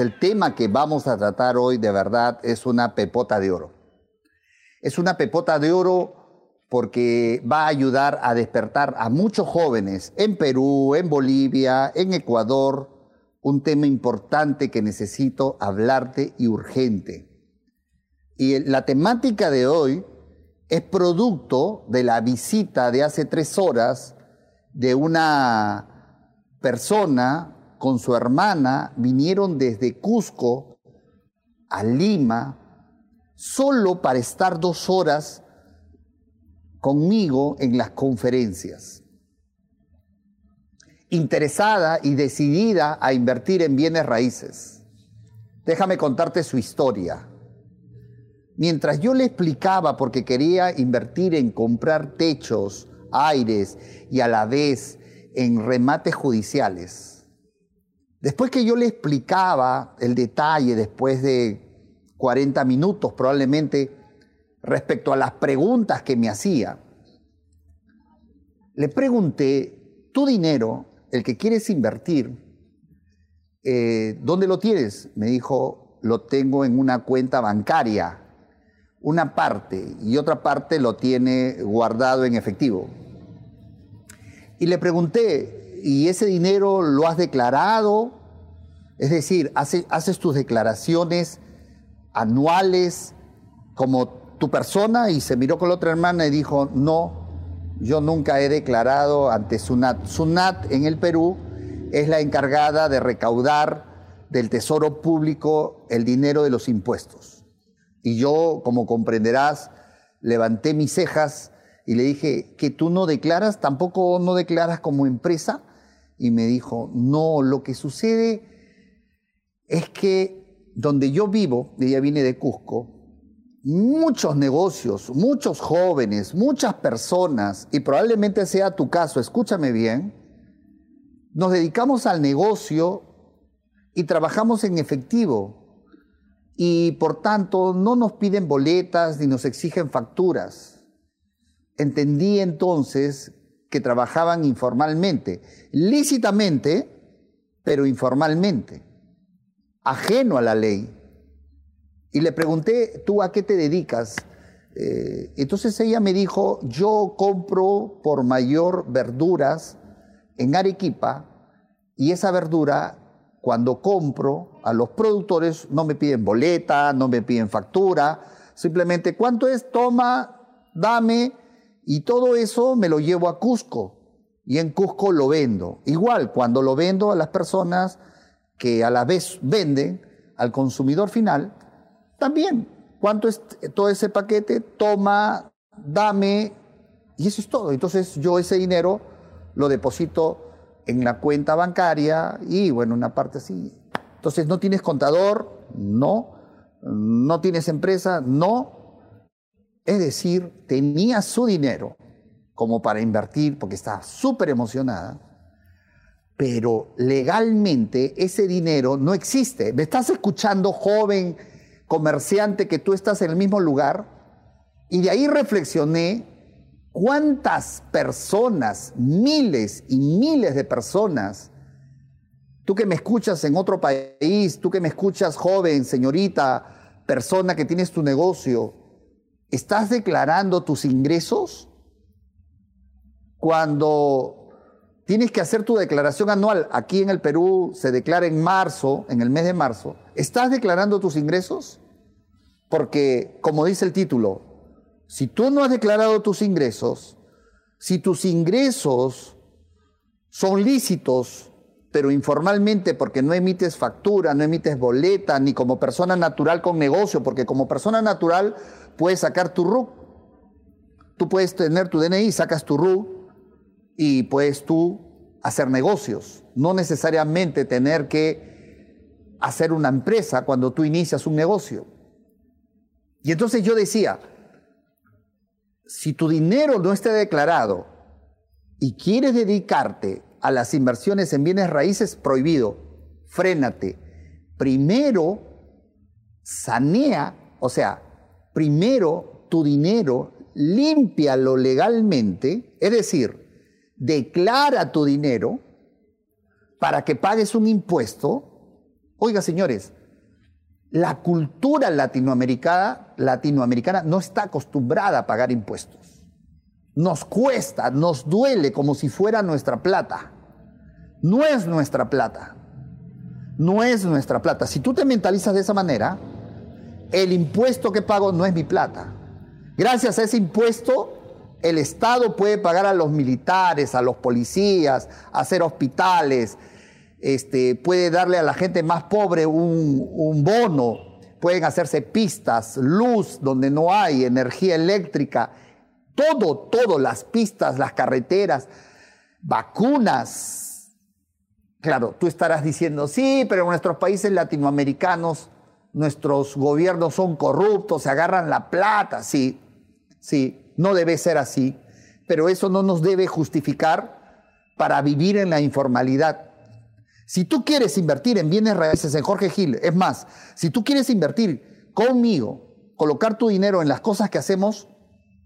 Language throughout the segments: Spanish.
el tema que vamos a tratar hoy de verdad es una pepota de oro. Es una pepota de oro porque va a ayudar a despertar a muchos jóvenes en Perú, en Bolivia, en Ecuador, un tema importante que necesito hablarte y urgente. Y la temática de hoy es producto de la visita de hace tres horas de una persona con su hermana, vinieron desde Cusco a Lima solo para estar dos horas conmigo en las conferencias. Interesada y decidida a invertir en bienes raíces. Déjame contarte su historia. Mientras yo le explicaba porque quería invertir en comprar techos, aires y a la vez en remates judiciales, después que yo le explicaba el detalle, después de 40 minutos probablemente, respecto a las preguntas que me hacía, le pregunté, tu dinero, el que quieres invertir, eh, ¿dónde lo tienes? Me dijo, lo tengo en una cuenta bancaria una parte y otra parte lo tiene guardado en efectivo. Y le pregunté, ¿y ese dinero lo has declarado? Es decir, ¿haces tus declaraciones anuales como tu persona? Y se miró con la otra hermana y dijo, no, yo nunca he declarado ante SUNAT. SUNAT en el Perú es la encargada de recaudar del Tesoro Público el dinero de los impuestos. Y yo, como comprenderás, levanté mis cejas y le dije, ¿que tú no declaras? ¿Tampoco no declaras como empresa? Y me dijo, no, lo que sucede es que donde yo vivo, ella viene de Cusco, muchos negocios, muchos jóvenes, muchas personas, y probablemente sea tu caso, escúchame bien, nos dedicamos al negocio y trabajamos en efectivo y por tanto no nos piden boletas ni nos exigen facturas. Entendí entonces que trabajaban informalmente, lícitamente, pero informalmente, ajeno a la ley. Y le pregunté, ¿tú a qué te dedicas? Eh, entonces ella me dijo, yo compro por mayor verduras en Arequipa y esa verdura cuando compro a los productores no me piden boleta, no me piden factura, simplemente cuánto es, toma, dame, y todo eso me lo llevo a Cusco y en Cusco lo vendo. Igual, cuando lo vendo a las personas que a la vez venden al consumidor final, también, ¿cuánto es todo ese paquete? Toma, dame, y eso es todo. Entonces yo ese dinero lo deposito en la cuenta bancaria y bueno, una parte así. Entonces, ¿no tienes contador? No. ¿No tienes empresa? No. Es decir, tenía su dinero como para invertir porque estaba súper emocionada, pero legalmente ese dinero no existe. ¿Me estás escuchando, joven comerciante, que tú estás en el mismo lugar? Y de ahí reflexioné ¿Cuántas personas, miles y miles de personas, tú que me escuchas en otro país, tú que me escuchas joven, señorita, persona que tienes tu negocio, ¿estás declarando tus ingresos? Cuando tienes que hacer tu declaración anual, aquí en el Perú se declara en marzo, en el mes de marzo, ¿estás declarando tus ingresos? Porque, como dice el título, si tú no has declarado tus ingresos, si tus ingresos son lícitos, pero informalmente porque no emites factura, no emites boleta, ni como persona natural con negocio, porque como persona natural puedes sacar tu RUC. Tú puedes tener tu DNI, sacas tu RUC y puedes tú hacer negocios. No necesariamente tener que hacer una empresa cuando tú inicias un negocio. Y entonces yo decía, si tu dinero no está declarado y quieres dedicarte a las inversiones en bienes raíces, prohibido. Frénate. Primero, sanea, o sea, primero tu dinero, límpialo legalmente, es decir, declara tu dinero para que pagues un impuesto Oiga, señores, la cultura latinoamericana, latinoamericana no está acostumbrada a pagar impuestos. Nos cuesta, nos duele como si fuera nuestra plata. No es nuestra plata. No es nuestra plata. Si tú te mentalizas de esa manera, el impuesto que pago no es mi plata. Gracias a ese impuesto, el Estado puede pagar a los militares, a los policías, hacer hospitales, este, puede darle a la gente más pobre un, un bono, pueden hacerse pistas, luz donde no hay, energía eléctrica, todo, todo, las pistas, las carreteras, vacunas. Claro, tú estarás diciendo, sí, pero en nuestros países latinoamericanos nuestros gobiernos son corruptos, se agarran la plata, sí, sí, no debe ser así, pero eso no nos debe justificar para vivir en la informalidad. Si tú quieres invertir en bienes raíces en Jorge Gil, es más, si tú quieres invertir conmigo, colocar tu dinero en las cosas que hacemos,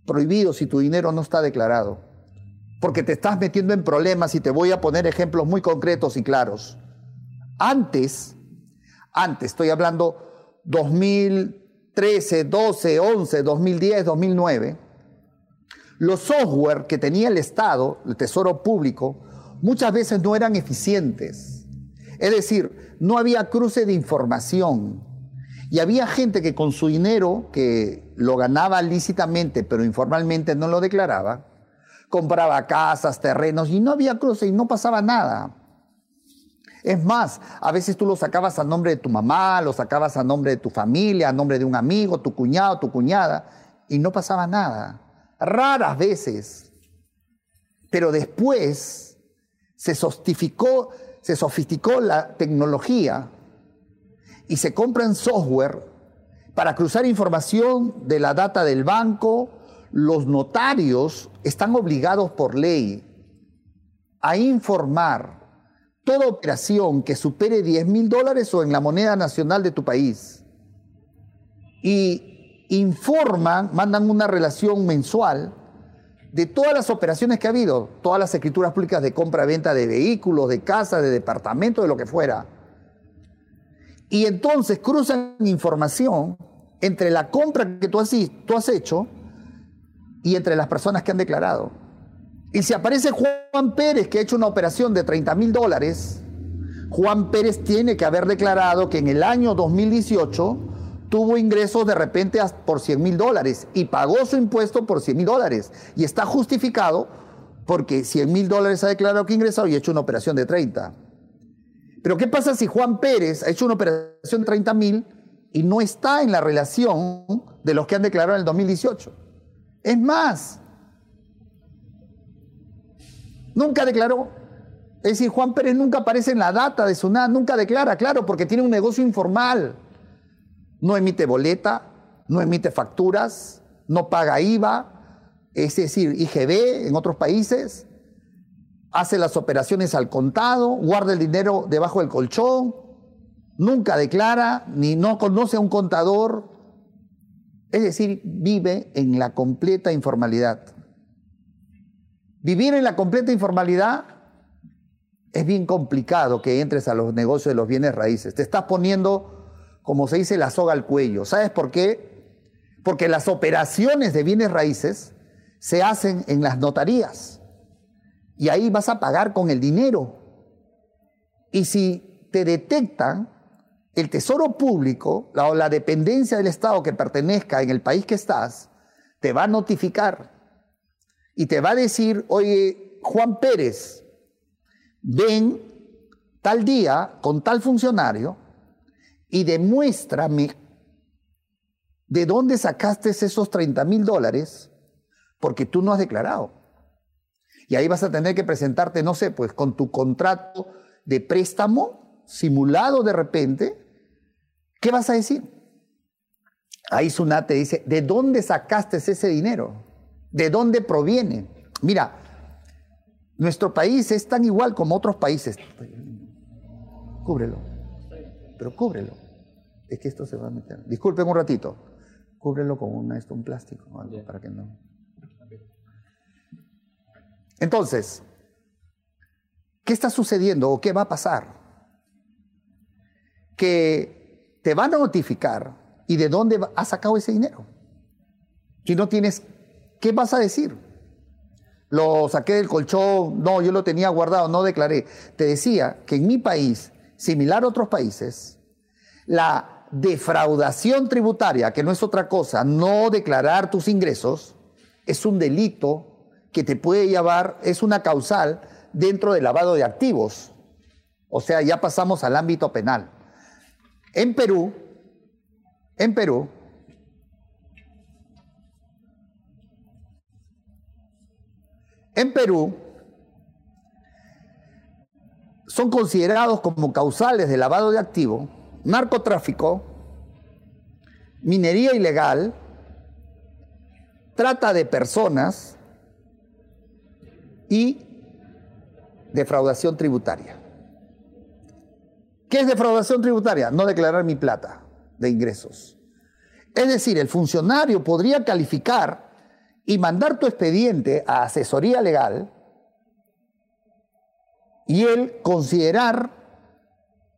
prohibido si tu dinero no está declarado. Porque te estás metiendo en problemas y te voy a poner ejemplos muy concretos y claros. Antes, antes, estoy hablando 2013, 12, 11, 2010, 2009, los software que tenía el Estado, el Tesoro Público, muchas veces no eran eficientes. Es decir, no había cruce de información. Y había gente que con su dinero, que lo ganaba lícitamente, pero informalmente no lo declaraba, compraba casas, terrenos, y no había cruce y no pasaba nada. Es más, a veces tú lo sacabas a nombre de tu mamá, lo sacabas a nombre de tu familia, a nombre de un amigo, tu cuñado, tu cuñada, y no pasaba nada. Raras veces. Pero después se sofisticó, se sofisticó la tecnología y se compran software para cruzar información de la data del banco. Los notarios están obligados por ley a informar toda operación que supere 10 mil dólares o en la moneda nacional de tu país. Y informan, mandan una relación mensual de todas las operaciones que ha habido, todas las escrituras públicas de compra-venta de vehículos, de casas, de departamentos, de lo que fuera. Y entonces cruzan información entre la compra que tú has, hecho y entre las personas que han declarado. Y si aparece Juan Pérez que ha hecho una operación de 30 mil dólares, Juan Pérez tiene que haber declarado que en el año 2018 tuvo ingresos de repente por 100 mil dólares y pagó su impuesto por 100 mil dólares. Y está justificado porque 100 mil dólares ha declarado que ingresado y ha hecho una operación de 30. Pero ¿qué pasa si Juan Pérez ha hecho una operación de 30 mil y no está en la relación de los que han declarado en el 2018? Es más, Nunca declaró. Es decir, Juan Pérez nunca aparece en la data de su nada, nunca declara, claro, porque tiene un negocio informal. No emite boleta, no emite facturas, no paga IVA, es decir, IGB en otros países, hace las operaciones al contado, guarda el dinero debajo del colchón, nunca declara, ni no conoce a un contador, es decir, vive en la completa informalidad. Vivir en la completa informalidad es bien complicado que entres a los negocios de los bienes raíces. Te estás poniendo, como se dice, la soga al cuello. ¿Sabes por qué? Porque las operaciones de bienes raíces se hacen en las notarías. Y ahí vas a pagar con el dinero. Y si te detectan, el tesoro público o la dependencia del Estado que pertenezca en el país que estás, te va a notificar y te va a decir, oye, Juan Pérez, ven tal día con tal funcionario y demuéstrame de dónde sacaste esos 30 mil dólares porque tú no has declarado. Y ahí vas a tener que presentarte, no sé, pues con tu contrato de préstamo simulado de repente. ¿Qué vas a decir? Ahí Sunat te dice, ¿de dónde sacaste ese dinero? ¿De dónde proviene? Mira, nuestro país es tan igual como otros países. Cúbrelo. Pero cúbrelo. Es que esto se va a meter. Disculpen un ratito. Cúbrelo con una, esto, un plástico o algo para que no. Entonces, ¿qué está sucediendo o qué va a pasar? que te van a notificar y de dónde has sacado ese dinero. Si no tienes, ¿qué vas a decir? Lo saqué del colchón, no, yo lo tenía guardado, no declaré. Te decía que en mi país, similar a otros países, la defraudación tributaria, que no es otra cosa, no declarar tus ingresos, es un delito que te puede llevar, es una causal dentro del lavado de activos. O sea, ya pasamos al ámbito penal. En Perú, en Perú, en Perú, son considerados como causales de lavado de activo, narcotráfico, minería ilegal, trata de personas y defraudación tributaria. ¿Qué es defraudación tributaria? No declarar mi plata de ingresos. Es decir, el funcionario podría calificar y mandar tu expediente a asesoría legal y él considerar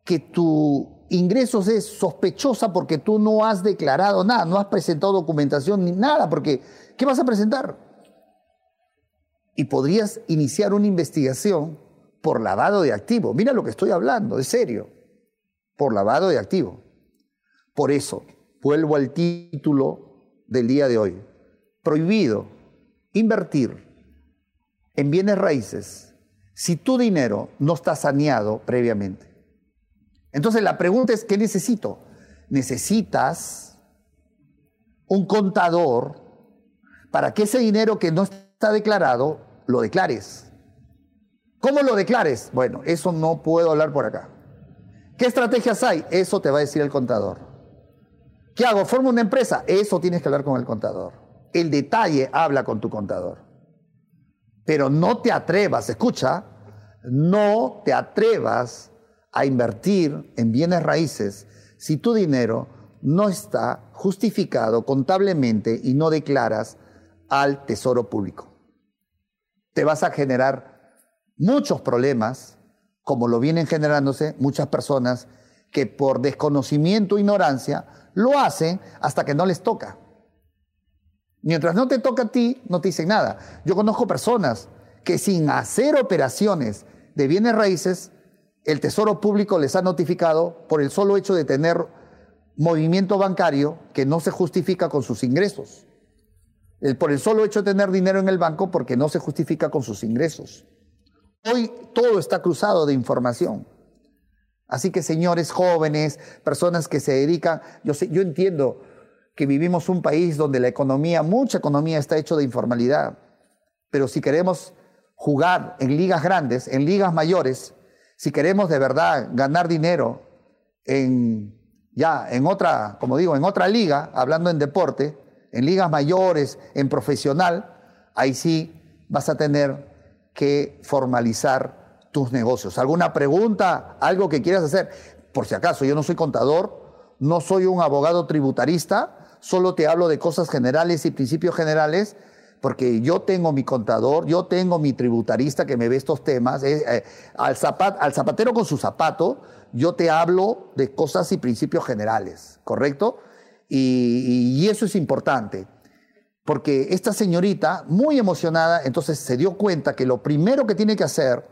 que tu ingresos es sospechosa porque tú no has declarado nada, no has presentado documentación ni nada, porque ¿qué vas a presentar? Y podrías iniciar una investigación por lavado de activo. Mira lo que estoy hablando, es serio. Por lavado de activo. Por eso, vuelvo al título del día de hoy. Prohibido invertir en bienes raíces si tu dinero no está saneado previamente. Entonces la pregunta es, ¿qué necesito? Necesitas un contador para que ese dinero que no está declarado lo declares. ¿Cómo lo declares? Bueno, eso no puedo hablar por acá. ¿Qué estrategias hay? Eso te va a decir el contador. ¿Qué hago? ¿Formo una empresa? Eso tienes que hablar con el contador. El detalle habla con tu contador. Pero no te atrevas, escucha, no te atrevas a invertir en bienes raíces si tu dinero no está justificado contablemente y no declaras al tesoro público. Te vas a generar muchos problemas, como lo vienen generándose muchas personas que por desconocimiento o ignorancia lo hacen hasta que no les toca. Mientras no te toca a ti, no te dicen nada. Yo conozco personas que sin hacer operaciones de bienes raíces, el Tesoro Público les ha notificado por el solo hecho de tener movimiento bancario que no se justifica con sus ingresos. Por el solo hecho de tener dinero en el banco porque no se justifica con sus ingresos. Hoy todo está cruzado de información. Así que señores jóvenes, personas que se dedican, yo, sé, yo entiendo que vivimos un país donde la economía, mucha economía está hecho de informalidad, pero si queremos jugar en ligas grandes, en ligas mayores, si queremos de verdad ganar dinero ya en otra, como digo, en otra liga, hablando en deporte, en ligas mayores, en profesional, ahí sí vas a tener que formalizar tus negocios. ¿Alguna pregunta? ¿Algo que quieras hacer? Por si acaso, yo no soy contador, no soy un abogado tributarista, solo te hablo de cosas generales y principios generales, porque yo tengo mi contador, yo tengo mi tributarista que me ve estos temas, eh, eh, al, al zapatero con su zapato, yo te hablo de cosas y principios generales, ¿correcto? Y eso es importante porque esta señorita, muy emocionada, entonces se dio cuenta que lo primero que tiene que hacer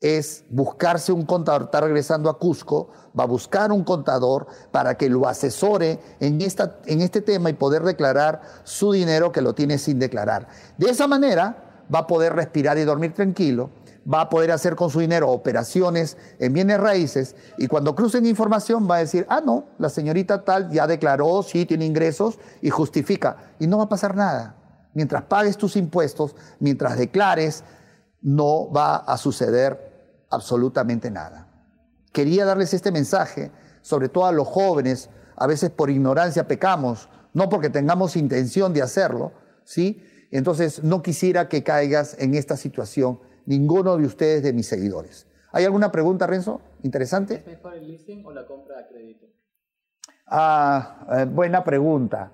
es buscarse un contador, está regresando a Cusco, va a buscar un contador para que lo asesore en, esta, en este tema y poder declarar su dinero que lo tiene sin declarar. De esa manera va a poder respirar y dormir tranquilo va a poder hacer con su dinero operaciones en bienes raíces y cuando crucen información va a decir, ah, no, la señorita tal ya declaró, sí, tiene ingresos y justifica. Y no va a pasar nada. Mientras pagues tus impuestos, mientras declares, no va a suceder absolutamente nada. Quería darles este mensaje, sobre todo a los jóvenes, a veces por ignorancia pecamos, no porque tengamos intención de hacerlo, ¿sí? Entonces no quisiera que caigas en esta situación ninguno de ustedes de mis seguidores. ¿Hay alguna pregunta, Renzo? ¿Interesante? ¿Es mejor el leasing o la compra a crédito? Ah, eh, buena pregunta.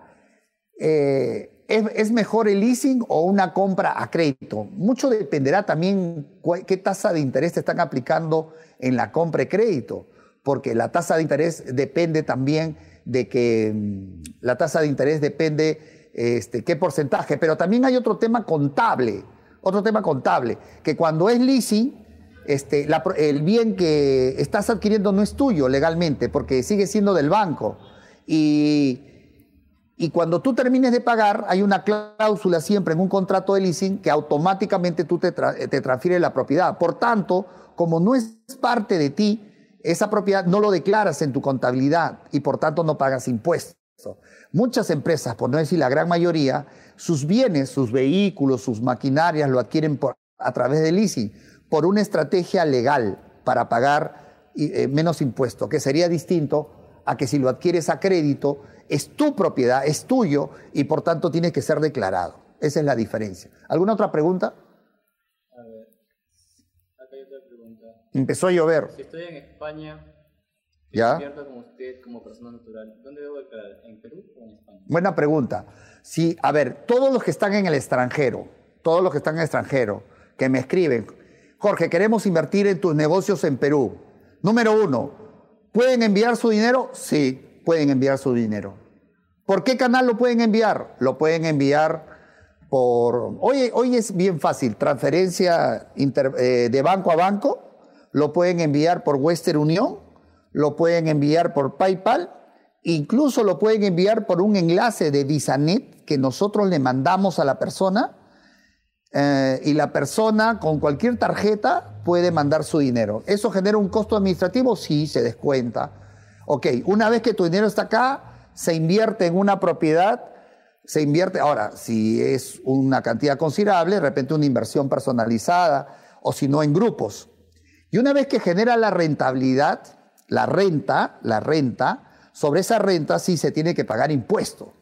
Eh, ¿es, mejor el leasing o una compra a crédito? Mucho dependerá también qué tasa de interés te están aplicando en la compra de crédito. porque la tasa de interés depende también de que mm, la tasa de interés depende este, qué porcentaje, pero también hay otro tema contable, otro tema contable, que cuando es leasing, este, el bien que estás adquiriendo no es tuyo legalmente, porque sigue siendo del banco. Y, y cuando tú termines de pagar, hay una cláusula siempre en un contrato de leasing que automáticamente tú te, te transfieres la propiedad. Por tanto, como no es parte de ti, esa propiedad no lo declaras en tu contabilidad y por tanto no pagas impuestos. Muchas empresas, por no decir la gran mayoría, sus bienes, sus vehículos, sus maquinarias lo adquieren por, a través de leasing, por una estrategia legal para pagar eh, menos impuestos, que sería distinto a que si lo adquieres a crédito, es tu propiedad, es tuyo y por tanto tiene que ser declarado. Esa es la diferencia. ¿Alguna otra pregunta? A ver, acá hay otra pregunta. Empezó a llover. Si estoy en España, ¿Ya? como usted, como persona natural, ¿dónde debo declarar? ¿En Perú o en España? Buena pregunta. Sí, a ver, todos los que están en el extranjero, todos los que están en el extranjero, que me escriben, Jorge, queremos invertir en tus negocios en Perú. Número uno, ¿pueden enviar su dinero? Sí, pueden enviar su dinero. ¿Por qué canal lo pueden enviar? Lo pueden enviar por... Hoy, hoy es bien fácil, transferencia eh, de banco a banco, lo pueden enviar por Western Union, lo pueden enviar por PayPal, incluso lo pueden enviar por un enlace de VisaNet que nosotros le mandamos a la persona eh, y la persona con cualquier tarjeta puede mandar su dinero. ¿Eso genera un costo administrativo? Sí, se descuenta. Ok, una vez que tu dinero está acá, se invierte en una propiedad, se invierte, ahora, si es una cantidad considerable, de repente una inversión personalizada, o si no en grupos. Y una vez que genera la rentabilidad, la renta, la renta, sobre esa renta sí se tiene que pagar impuesto.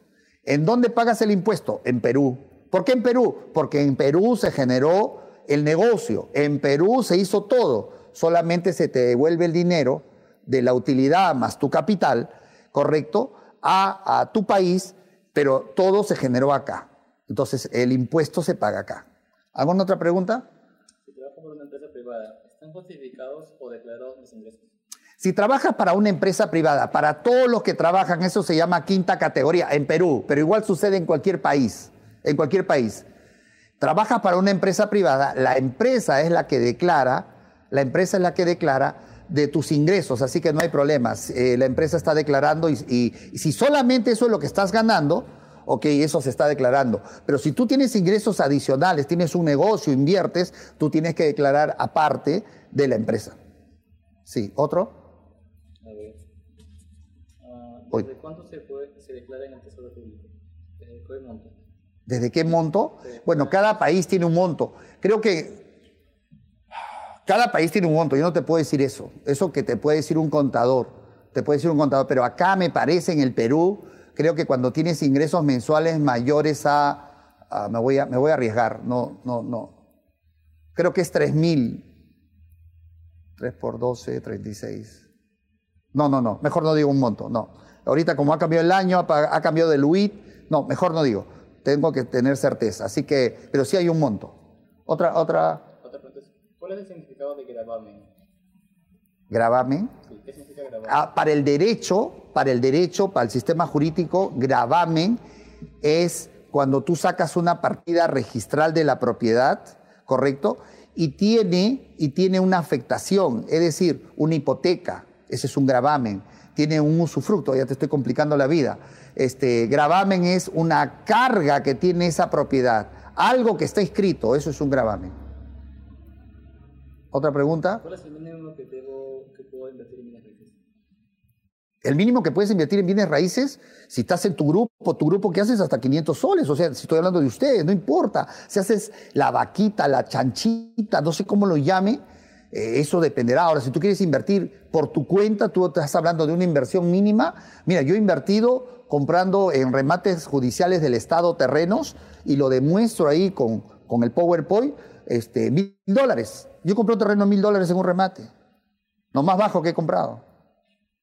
¿En dónde pagas el impuesto? En Perú. ¿Por qué en Perú? Porque en Perú se generó el negocio, en Perú se hizo todo, solamente se te devuelve el dinero de la utilidad más tu capital, ¿correcto? A, tu país, pero todo se generó acá. Entonces el impuesto se paga acá. ¿Alguna otra pregunta? Si trabajo por una empresa privada, ¿están justificados o declarados mis ingresos? Si trabajas para una empresa privada, para todos los que trabajan, eso se llama quinta categoría en Perú, pero igual sucede en cualquier país, en cualquier país. Trabajas para una empresa privada, la empresa es la que declara, la empresa es la que declara de tus ingresos, así que no hay problemas. Eh, la empresa está declarando y, y si solamente eso es lo que estás ganando, ok, eso se está declarando. Pero si tú tienes ingresos adicionales, tienes un negocio, inviertes, tú tienes que declarar aparte de la empresa. Sí, ¿otro? ¿Desde cuánto se, declara en el Tesoro Público? ¿Desde qué monto? ¿Desde qué monto? Bueno, cada país tiene un monto. Creo que cada país tiene un monto. Yo no te puedo decir eso. Eso que te puede decir un contador. Te puede decir un contador. Pero acá me parece en el Perú, creo que cuando tienes ingresos mensuales mayores a. me, voy a me voy a arriesgar. No, no, no. Creo que es 3 mil. 3 por 12, 36. No, no, no. Mejor no digo un monto. No. Ahorita como ha cambiado el año, ha, cambiado el UIT, no, mejor no digo, tengo que tener certeza. Así que, pero sí hay un monto. Otra, otra. ¿Cuál es el significado de gravamen? ¿Gravamen? Sí, ¿qué significa gravamen? Ah, para el derecho, para el derecho, para el sistema jurídico, gravamen es cuando tú sacas una partida registral de la propiedad, ¿correcto? Y tiene, y tiene una afectación, es decir, una hipoteca. Ese es un gravamen tiene un usufructo, ya te estoy complicando la vida. Este, gravamen es una carga que tiene esa propiedad, algo que está escrito, eso es un gravamen. ¿Otra pregunta? ¿Cuál es el mínimo que, debo, que puedo invertir en bienes raíces? El mínimo que puedes invertir en bienes raíces, si estás en tu grupo, tu grupo que haces hasta 500 soles, o sea, si estoy hablando de ustedes, no importa, si haces la vaquita, la chanchita, no sé cómo lo llame, eh, eso dependerá. Ahora, si tú quieres invertir por tu cuenta, tú estás hablando de una inversión mínima. Mira, yo he invertido comprando en remates judiciales del Estado terrenos y lo demuestro ahí con, con el PowerPoint, este, mil dólares. Yo compré un terreno mil dólares en un remate, lo más bajo que he comprado.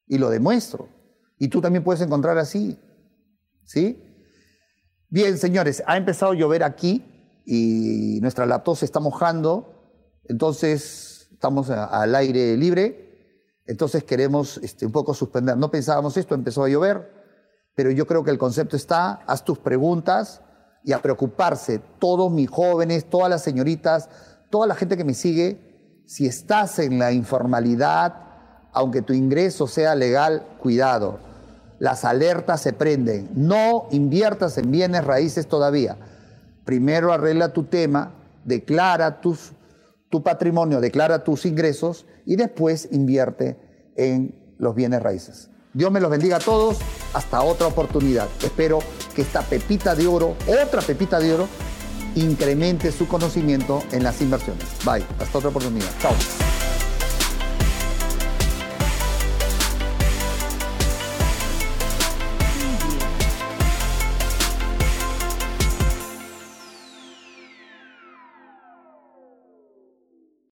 Y lo demuestro. Y tú también puedes encontrar así. ¿Sí? Bien, señores, ha empezado a llover aquí y nuestra laptop se está mojando. Entonces, estamos al aire libre. Entonces queremos este, un poco suspender. No pensábamos esto, empezó a llover, pero yo creo que el concepto está, haz tus preguntas y a preocuparse, todos mis jóvenes, todas las señoritas, toda la gente que me sigue, si estás en la informalidad, aunque tu ingreso sea legal, cuidado. Las alertas se prenden. No inviertas en bienes raíces todavía. Primero arregla tu tema, declara tus, tu patrimonio, declara tus ingresos y después invierte en los bienes raíces. Dios me los bendiga a todos. Hasta otra oportunidad. Espero que esta pepita de oro, otra pepita de oro, incremente su conocimiento en las inversiones. Bye. Hasta otra oportunidad. Chao.